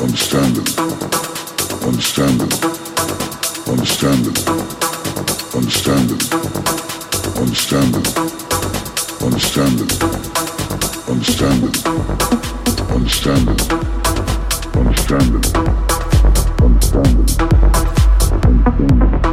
understand it, understand it, understand it, understand it, understand it, understand it, understand it, understand it, understand it, understand it, understand it.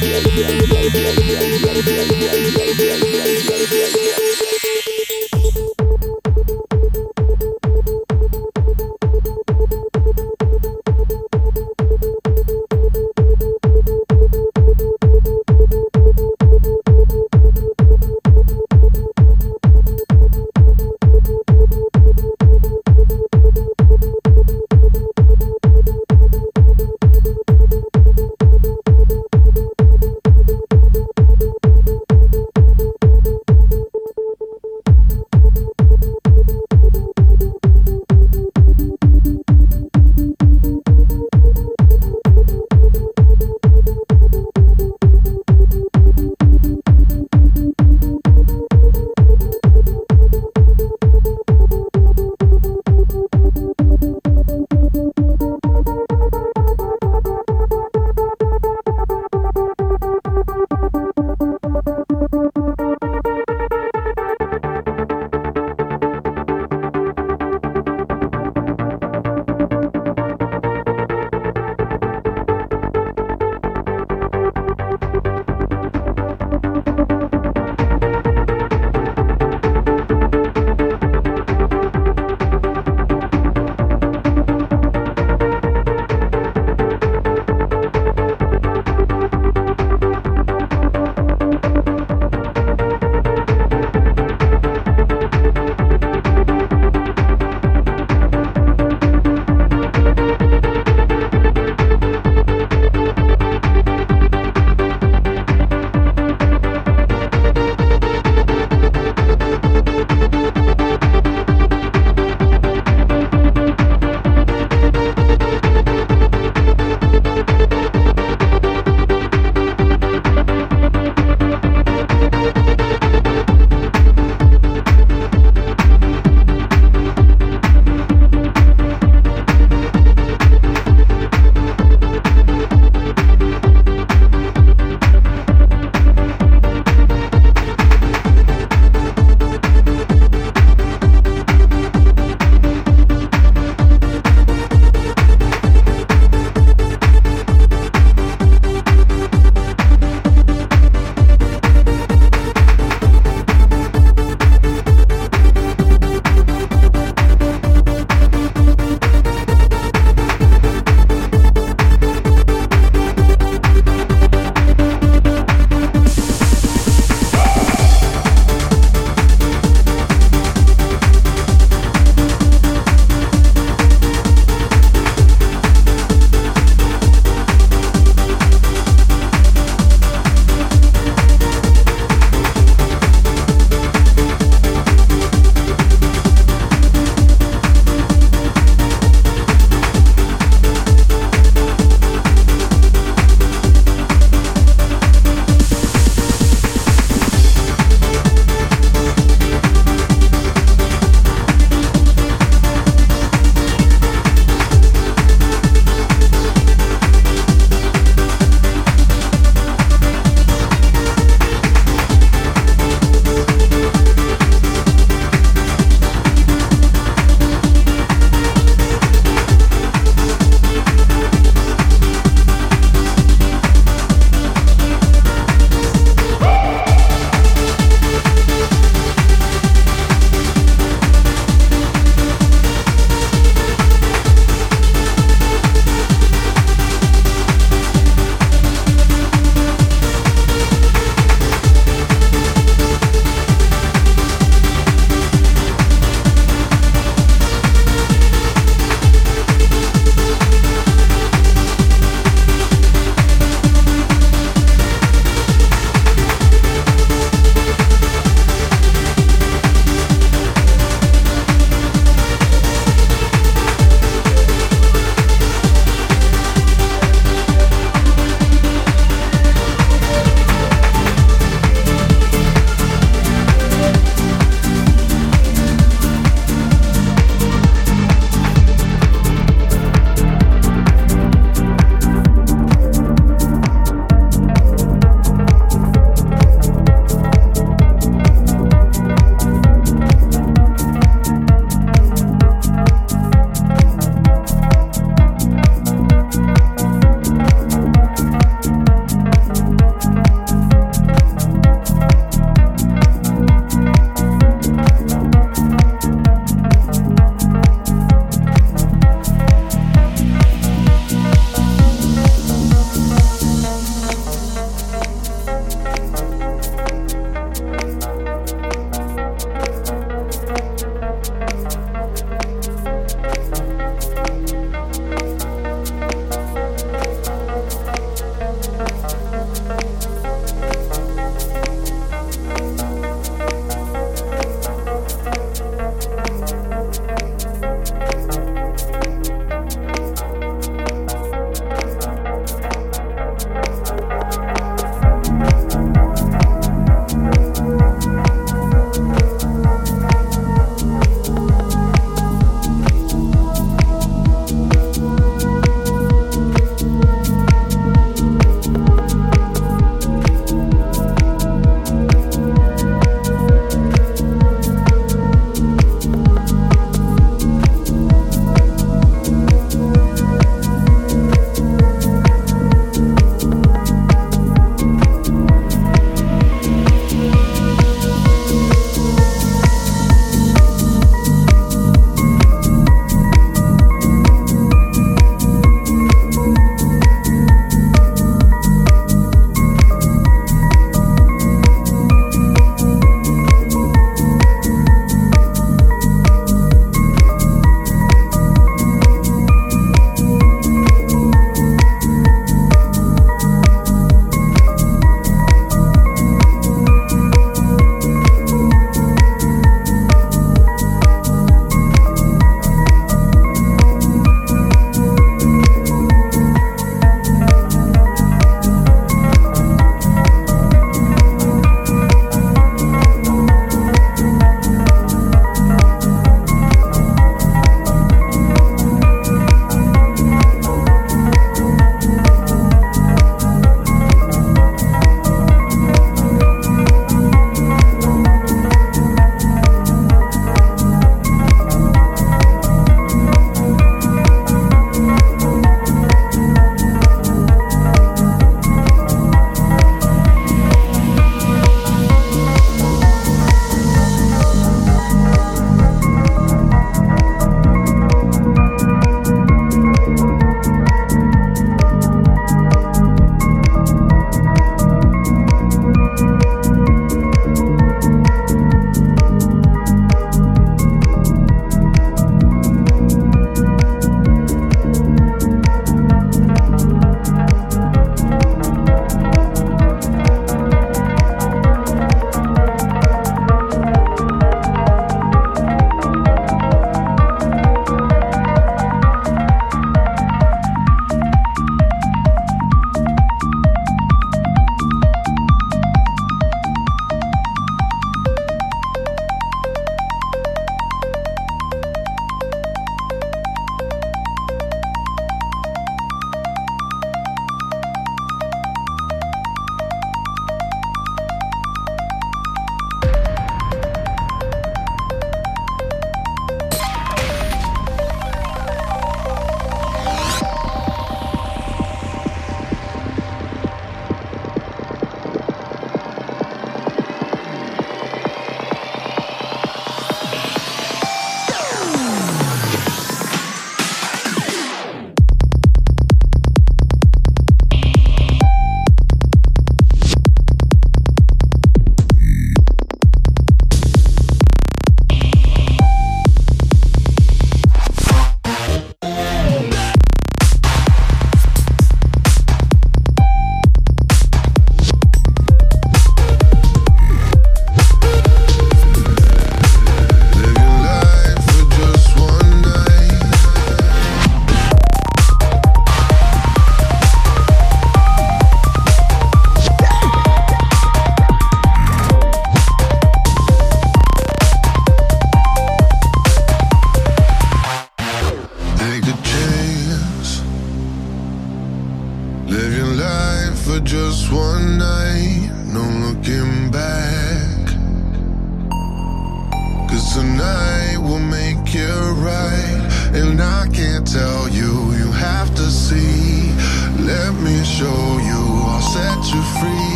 Yeah.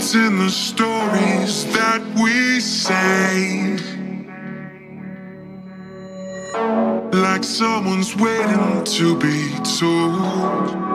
It's in the stories that we say. Like someone's waiting to be told.